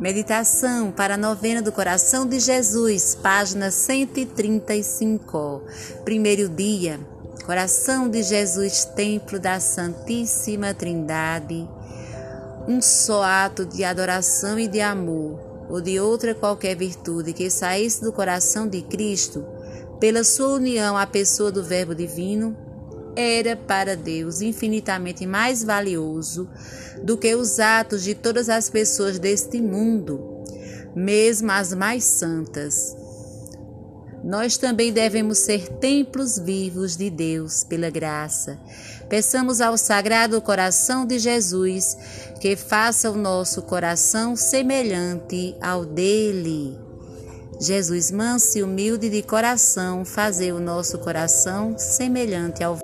Meditação para a novena do coração de Jesus, página 135. Primeiro dia. Coração de Jesus, templo da Santíssima Trindade. Um só ato de adoração e de amor, ou de outra qualquer virtude que saísse do coração de Cristo, pela sua união à pessoa do Verbo Divino, era para Deus infinitamente mais valioso do que os atos de todas as pessoas deste mundo, mesmo as mais santas. Nós também devemos ser templos vivos de Deus pela graça. Peçamos ao Sagrado Coração de Jesus que faça o nosso coração semelhante ao dele. Jesus manso e humilde de coração, fazer o nosso coração semelhante ao